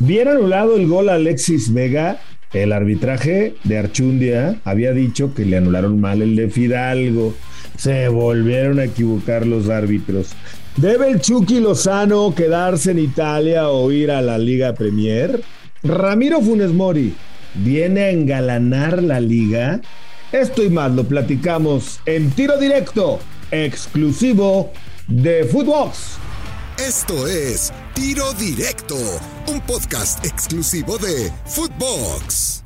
Bien anulado el gol a Alexis Vega. El arbitraje de Archundia había dicho que le anularon mal el de Fidalgo. Se volvieron a equivocar los árbitros. ¿Debe el Chucky Lozano quedarse en Italia o ir a la Liga Premier? Ramiro Funes Mori viene a engalanar la liga. Esto y más lo platicamos en tiro directo, exclusivo de Footbox. Esto es Tiro Directo, un podcast exclusivo de Footbox.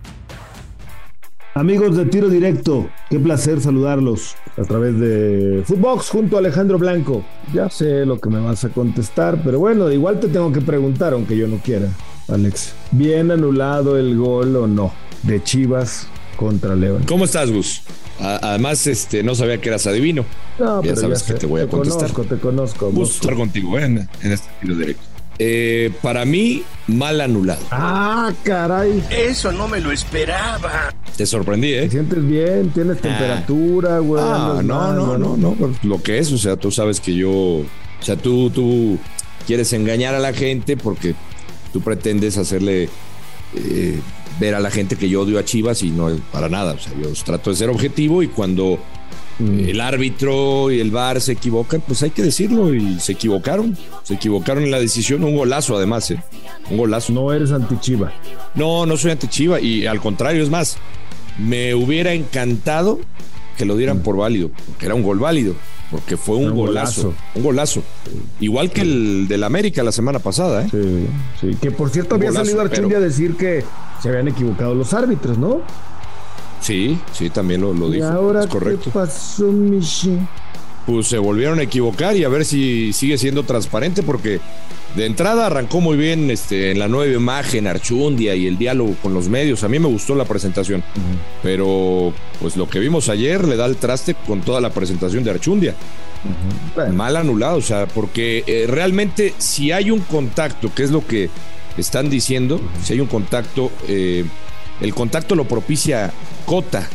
Amigos de Tiro Directo, qué placer saludarlos a través de Footbox junto a Alejandro Blanco. Ya sé lo que me vas a contestar, pero bueno, igual te tengo que preguntar, aunque yo no quiera, Alex. ¿Bien anulado el gol o no de Chivas contra León? ¿Cómo estás, Gus? Además, este, no sabía que eras adivino. No, ya sabes que te voy a contestar. Te conozco, te conozco. Gusto estar contigo ¿eh? en, en este tiro directo. Eh, para mí, mal anulado. Ah, caray. Eso no me lo esperaba. Te sorprendí, ¿eh? ¿Te sientes bien? ¿Tienes ah. temperatura, güey? Ah, no, no, no, no, Lo que es, o sea, tú sabes que yo. O sea, tú, tú quieres engañar a la gente porque tú pretendes hacerle. Eh, ver a la gente que yo odio a Chivas y no es para nada. O sea, yo trato de ser objetivo y cuando mm. el árbitro y el VAR se equivocan, pues hay que decirlo y se equivocaron. Se equivocaron en la decisión. Un golazo, además, ¿eh? Un golazo. No eres anti-Chiva. No, no soy anti-Chiva y al contrario, es más, me hubiera encantado que lo dieran por válido, porque era un gol válido porque fue un, golazo, Un golazo. Igual que el del América la semana pasada, ¿eh? Sí, sí. Que por cierto había salido Archundia a decir que se habían equivocado los árbitros, ¿no? Sí, sí, también lo, lo dijo. ahora es correcto. ¿qué pasó, Michi? Pues se volvieron a equivocar y a ver si sigue siendo transparente, porque de entrada arrancó muy bien este, en la nueva imagen, Archundia y el diálogo con los medios. A mí me gustó la presentación, pero pues lo que vimos ayer le da el traste con toda la presentación de Archundia. Mal anulado, o sea, porque eh, realmente si hay un contacto, que es lo que están diciendo, si hay un contacto, eh, el contacto lo propicia Cota.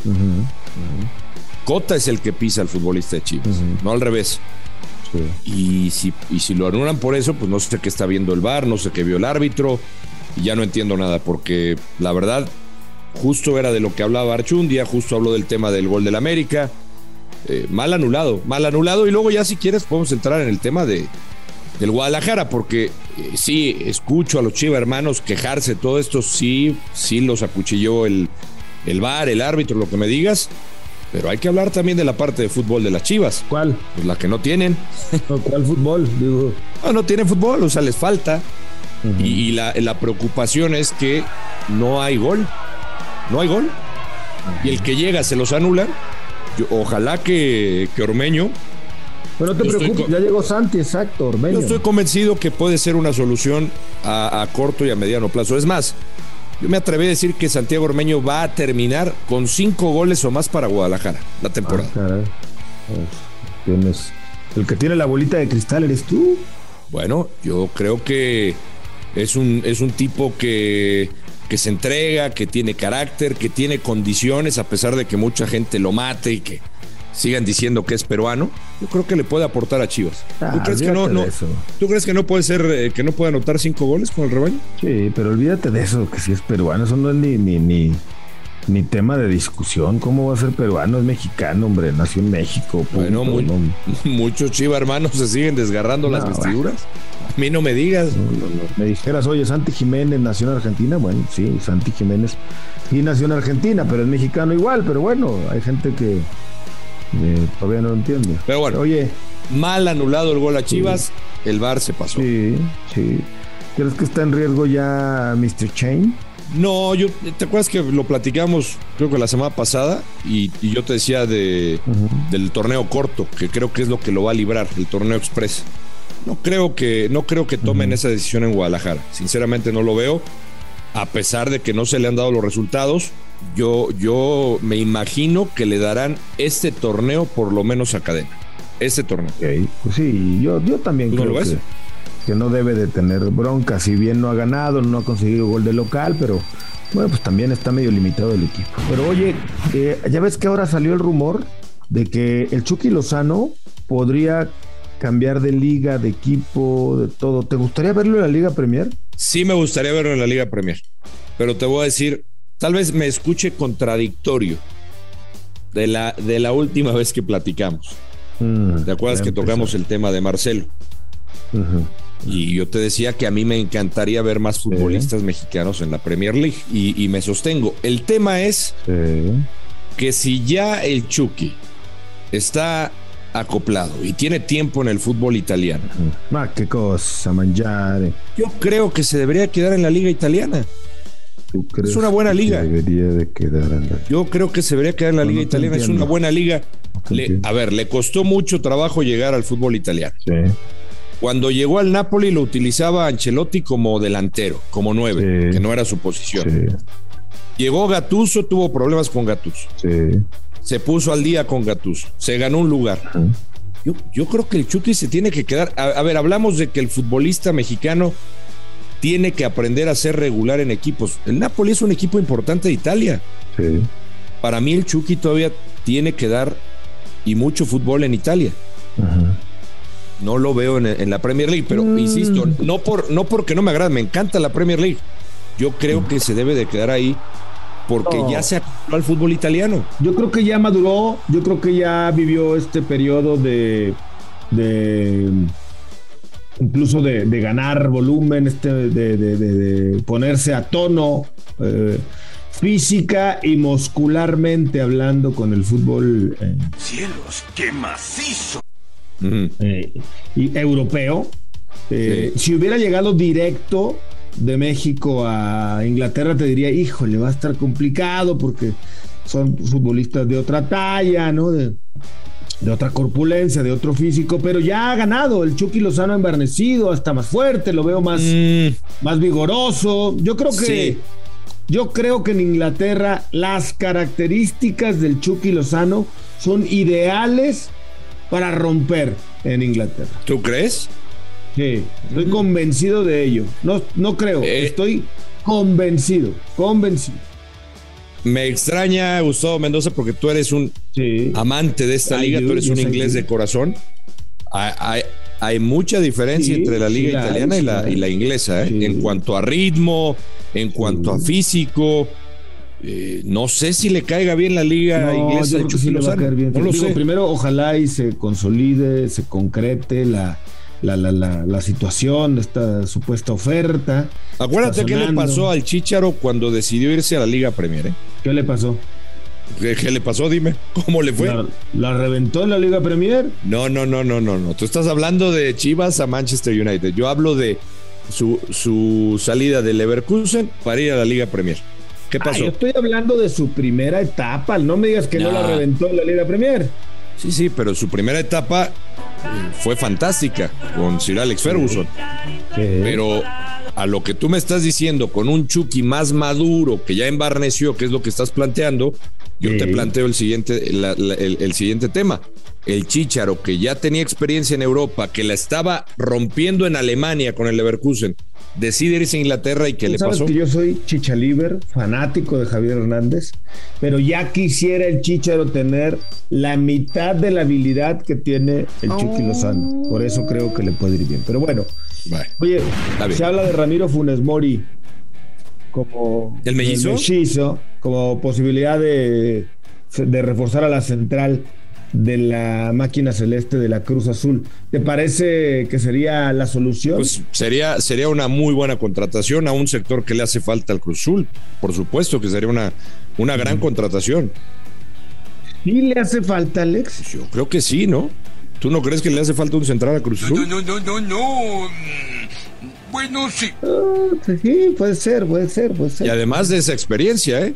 Cota es el que pisa al futbolista de Chivas, no al revés. Y, si, y si lo anulan por eso, pues no sé qué está viendo el VAR, no sé qué vio el árbitro, y ya no entiendo nada, porque la verdad, justo era de lo que hablaba Archundia, justo habló del tema del gol del América. Eh, mal anulado, mal anulado, y luego ya si quieres podemos entrar en el tema de, del Guadalajara, porque eh, sí, escucho a los Chiva hermanos quejarse, todo esto sí, sí los acuchilló el, el VAR, el árbitro, lo que me digas, pero hay que hablar también de la parte de fútbol de las Chivas. ¿Cuál? Pues la que no tienen. ¿Cuál fútbol? Digo. No, no tienen fútbol, o sea, les falta. Y, la, preocupación es que no hay gol. No hay gol. Y el que llega se los anula. ojalá que, que Ormeño. Pero no te preocupes, ya llegó Santi, exacto, Ormeño. Yo estoy convencido que puede ser una solución a corto y a mediano plazo. Es más, yo me atreví a decir que Santiago Ormeño va a terminar con cinco goles o más para Guadalajara la temporada. Ah, tienes, el que tiene la bolita de cristal eres tú. Bueno, yo creo que es un, es un tipo que, que se entrega, que tiene carácter, que tiene condiciones, a pesar de que mucha gente lo mate y que sigan diciendo que es peruano, yo creo que le puede aportar a Chivas. ¿Tú, ah, crees que no, ¿Tú crees que no puede ser, eh, que no puede anotar cinco goles con el rebaño? Sí, pero olvídate de eso, que si es peruano, eso no es ni, ni, ni, ni tema de discusión. ¿Cómo va a ser peruano? Es mexicano, hombre, nació en México. bueno, muchos Chivas hermanos se siguen desgarrando las vestiduras. A mí no me digas. me dijeras, oye, Santi Jiménez nació en Argentina. Bueno, sí, Santi Jiménez y nació en Argentina, pero es mexicano igual. Pero bueno, hay gente que eh, todavía no lo entiende. Pero bueno, oye, mal anulado el gol a Chivas, el VAR se pasó. Sí, sí. ¿Crees que está en riesgo ya Mr. Chain? No, yo, ¿te acuerdas que lo platicamos creo que la semana pasada? Y, yo te decía de, del torneo corto, que creo que es lo que lo va a librar, el torneo express. No creo que, no creo que tomen esa decisión en Guadalajara. Sinceramente no lo veo. A pesar de que no se le han dado los resultados, yo, yo me imagino que le darán este torneo por lo menos a cadena. Este torneo. Pues sí, yo, yo también creo que, no debe de tener bronca. Si bien no ha ganado, no ha conseguido gol de local, pero bueno, pues también está medio limitado el equipo. Pero oye, eh, ya ves que ahora salió el rumor de que el Chucky Lozano podría cambiar de liga, de equipo, de todo. ¿Te gustaría verlo en la Liga Premier? Sí, me gustaría verlo en la Liga Premier. Pero te voy a decir, tal vez me escuche contradictorio de la, de la última vez que platicamos. Mm, ¿Te acuerdas que tocamos el tema de Marcelo? Y yo te decía que a mí me encantaría ver más futbolistas mexicanos en la Premier League y, me sostengo. El tema es que si ya el Chucky está acoplado y tiene tiempo en el fútbol italiano. Ma qué cosa, mangiare. Yo creo que se debería quedar en la liga italiana. Es una buena liga. Debería de quedar en la... Yo creo que se debería quedar en la liga italiana. Es una buena liga. a ver, le costó mucho trabajo llegar al fútbol italiano. Sí. Cuando llegó al Napoli lo utilizaba Ancelotti como delantero, como nueve, que no era su posición. Llegó Gatuso, tuvo problemas con Gatuso. Se puso al día con Gatuso, se ganó un lugar. Yo, creo que el Chucky se tiene que quedar. A, ver, hablamos de que el futbolista mexicano tiene que aprender a ser regular en equipos. El Napoli es un equipo importante de Italia. Para mí el Chucky todavía tiene que dar y mucho fútbol en Italia. Ajá no lo veo en, la Premier League, pero mm. insisto, no, por, no porque no me agrada, me encanta la Premier League. Yo creo que se debe de quedar ahí porque ya se acostumbró al fútbol italiano. Yo creo que ya maduró, yo creo que ya vivió este periodo de, de incluso de, ganar volumen, este, de, ponerse a tono eh, física y muscularmente hablando con el fútbol. Eh. Cielos, qué macizo. Eh, y europeo. Eh, si hubiera llegado directo de México a Inglaterra, te diría, híjole, va a estar complicado porque son futbolistas de otra talla, ¿no? De, otra corpulencia, de otro físico, pero ya ha ganado. El Chucky Lozano ha envernecido, hasta más fuerte, lo veo más, mm. más vigoroso. Yo creo que. Yo creo que en Inglaterra las características del Chucky Lozano son ideales para romper en Inglaterra. ¿Tú crees? Sí, estoy convencido de ello. No, no creo, eh. estoy convencido, convencido. Me extraña, Gustavo Mendoza, porque tú eres un amante de esta liga, tú eres un inglés de corazón. Hay, mucha diferencia entre la liga italiana y, la, y, la, inglesa, ¿eh? en cuanto a ritmo, en cuanto a físico. Eh, no sé si le caiga bien la liga inglesa. No lo sé. Primero, ojalá y se consolide, se concrete la, la, la, la, situación de esta supuesta oferta. Acuérdate qué le pasó al Chicharo cuando decidió irse a la Liga Premier. ¿eh? ¿Qué le pasó? ¿Qué, le pasó? Dime, ¿cómo le fue? ¿La, reventó en la Liga Premier? No, no, no, no, no, no. Tú estás hablando de Chivas a Manchester United. Yo hablo de su, su salida de Leverkusen para ir a la Liga Premier. ¿Qué pasó? yo estoy hablando de su primera etapa. No me digas que no, la reventó en la Liga Premier. Sí, sí, pero su primera etapa eh, fue fantástica con Sir Alex Ferguson. Pero a lo que tú me estás diciendo, con un Chucky más maduro que ya embarneció, que es lo que estás planteando, yo te planteo el siguiente, el, siguiente tema. El Chicharo, que ya tenía experiencia en Europa, que la estaba rompiendo en Alemania con el Leverkusen, decide irse a Inglaterra y qué le sabes pasó. que yo soy Chichaliber, fanático de Javier Hernández, pero ya quisiera el Chicharo tener la mitad de la habilidad que tiene el Chucky Lozano. Por eso creo que le puede ir bien. Pero bueno, oye, se habla de Ramiro Funes Mori como el mellizo, como posibilidad de, de reforzar a la central de la máquina celeste de la Cruz Azul. ¿Te parece que sería la solución? Pues sería, sería una muy buena contratación a un sector que le hace falta al Cruz Azul. Por supuesto que sería una, una gran contratación. ¿Sí le hace falta, Alex? Pues yo creo que sí, ¿no? ¿Tú no crees que le hace falta un central a Cruz Azul? No, no, no, no, no. Bueno, sí. Ah, pues sí, puede ser, puede ser, puede ser. Y además de esa experiencia, ¿eh?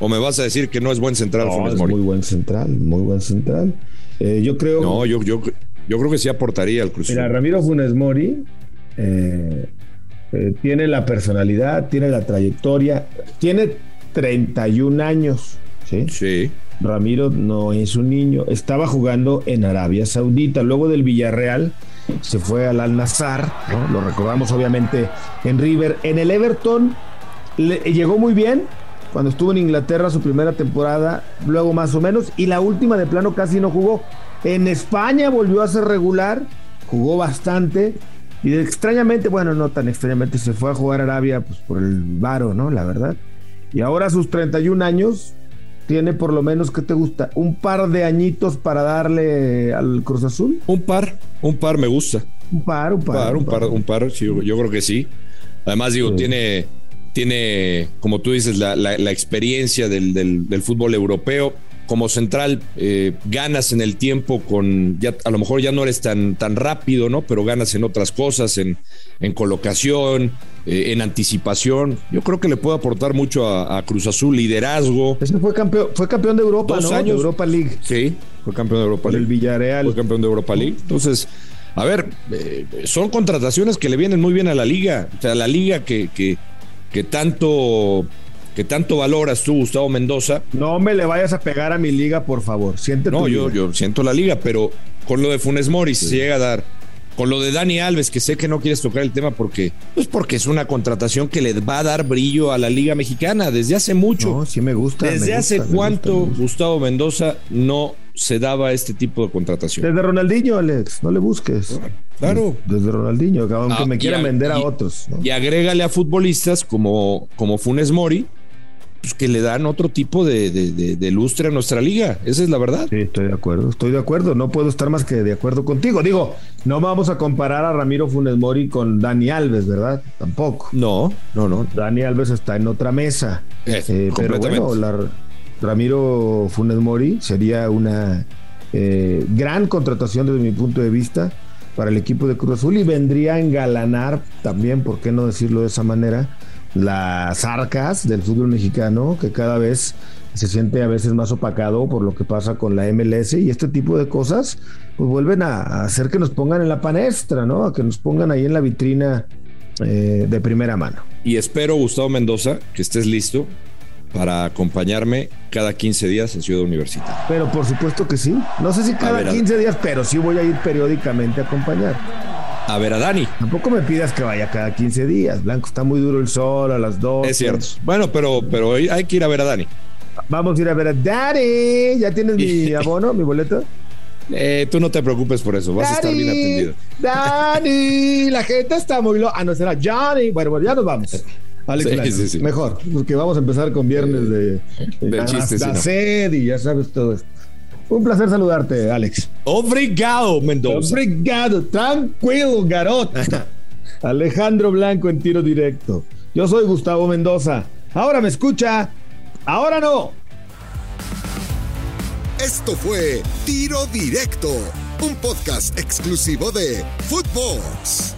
¿O me vas a decir que no es buen central no, es Muy buen central, muy buen central. Eh, yo creo. No, yo, yo, yo creo que sí aportaría al Cruz Mira, Ramiro Funes Mori eh, eh, tiene la personalidad, tiene la trayectoria, tiene 31 años. Sí. Sí. Ramiro no es un niño, estaba jugando en Arabia Saudita, luego del Villarreal se fue al Al Nazar, lo recordamos obviamente en River, en el Everton llegó muy bien, cuando estuvo en Inglaterra su primera temporada, luego más o menos, y la última de plano casi no jugó. En España volvió a ser regular jugó bastante y extrañamente, bueno, no tan extrañamente, se fue a jugar a Arabia pues, por el varo, ¿no? La verdad. Y ahora a sus 31 años tiene por lo menos, ¿qué te gusta? ¿Un par de añitos para darle al Cruz Azul? Un par, un par me gusta. Un par, un par. un, par, un par, sí, yo creo que sí. Además, digo, tiene, tiene, como tú dices, la, experiencia del, fútbol europeo. Como central, eh, ganas en el tiempo con, ya, a lo mejor ya no eres tan, tan rápido, ¿no? Pero ganas en otras cosas, en, en colocación, eh, en anticipación. Yo creo que le puede aportar mucho a, Cruz Azul, liderazgo. Ese fue campeón, fue campeón de Europa, Dos años. De Europa League. Sí, fue campeón de Europa League. El Villarreal. Fue campeón de Europa League. Entonces, a ver, eh, son contrataciones que le vienen muy bien a la liga. O sea, la liga que, que, que tanto que tanto valoras tú, Gustavo Mendoza. No me le vayas a pegar a mi liga, por favor. Siente No, yo, yo siento la liga, pero con lo de Funes Mori, se llega a dar con lo de Dani Alves, que sé que no quieres tocar el tema porque, pues porque es una contratación que le va a dar brillo a la Liga Mexicana desde hace mucho. No, sí me gusta. ¿Desde hace cuánto Gustavo Mendoza no se daba este tipo de contratación? Desde Ronaldinho, Alex, no le busques. Claro. Desde Ronaldinho, aunque ah, me quieran vender a otros. Y agrégale a futbolistas como, como Funes Mori, pues, que le dan otro tipo de, lustre a nuestra liga. Esa es la verdad. Sí, estoy de acuerdo, estoy de acuerdo. No puedo estar más que de acuerdo contigo. Digo, no vamos a comparar a Ramiro Funes Mori con Dani Alves, ¿verdad? Tampoco. No, no, no. Dani Alves está en otra mesa. Eh, pero bueno, Ramiro Funes Mori sería una eh, gran contratación desde mi punto de vista para el equipo de Cruz Azul y vendría a engalanar también, ¿por qué no decirlo de esa manera? las arcas del fútbol mexicano, que cada vez se siente a veces más opacado por lo que pasa con la MLS y este tipo de cosas, pues vuelven a, hacer que nos pongan en la panestra, ¿no? A que nos pongan ahí en la vitrina eh, de primera mano. Y espero, Gustavo Mendoza, que estés listo para acompañarme cada 15 días en Ciudad Universitaria. Pero por supuesto que sí. No sé si cada 15 días, pero sí voy a ir periódicamente a acompañar a ver a Dani. Tampoco me pidas que vaya cada 15 días. Blanco, está muy duro el sol a las 2. Es cierto. Bueno, pero, pero hay que ir a ver a Dani. Vamos a ir a ver a Dani. ¿Ya tienes mi abono, mi boleto? Eh, tú no te preocupes por eso, vas a estar bien atendido. Dani, la gente está muy loca. Ah, no será Johnny. Bueno, bueno, ya nos vamos. Alex, sí, sí, mejor, porque vamos a empezar con viernes de, de, chistes. La, sed y ya sabes todo esto. Un placer saludarte, Alex. Obrigado, Mendoza. Obrigado, tranquilo, garoto. Alejandro Blanco en tiro directo. Yo soy Gustavo Mendoza. Ahora me escucha, ahora no. Esto fue Tiro Directo, un podcast exclusivo de Footbox.